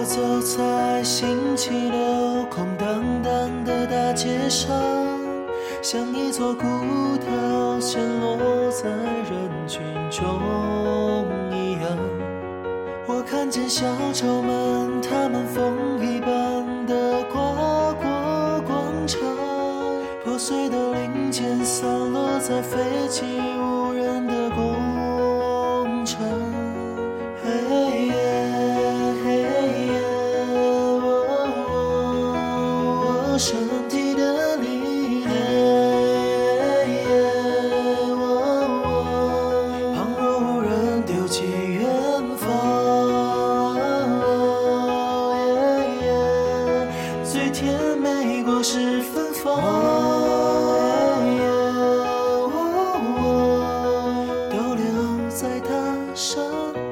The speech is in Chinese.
我走在星期六空荡荡的大街上，像一座孤岛陷落在人群中一样。我看见小丑们，他们风一般的跨过广场，破碎的零件散落在废弃物。身体的你，旁若无人丢弃远方，最甜美果实芬芳，都留在他身。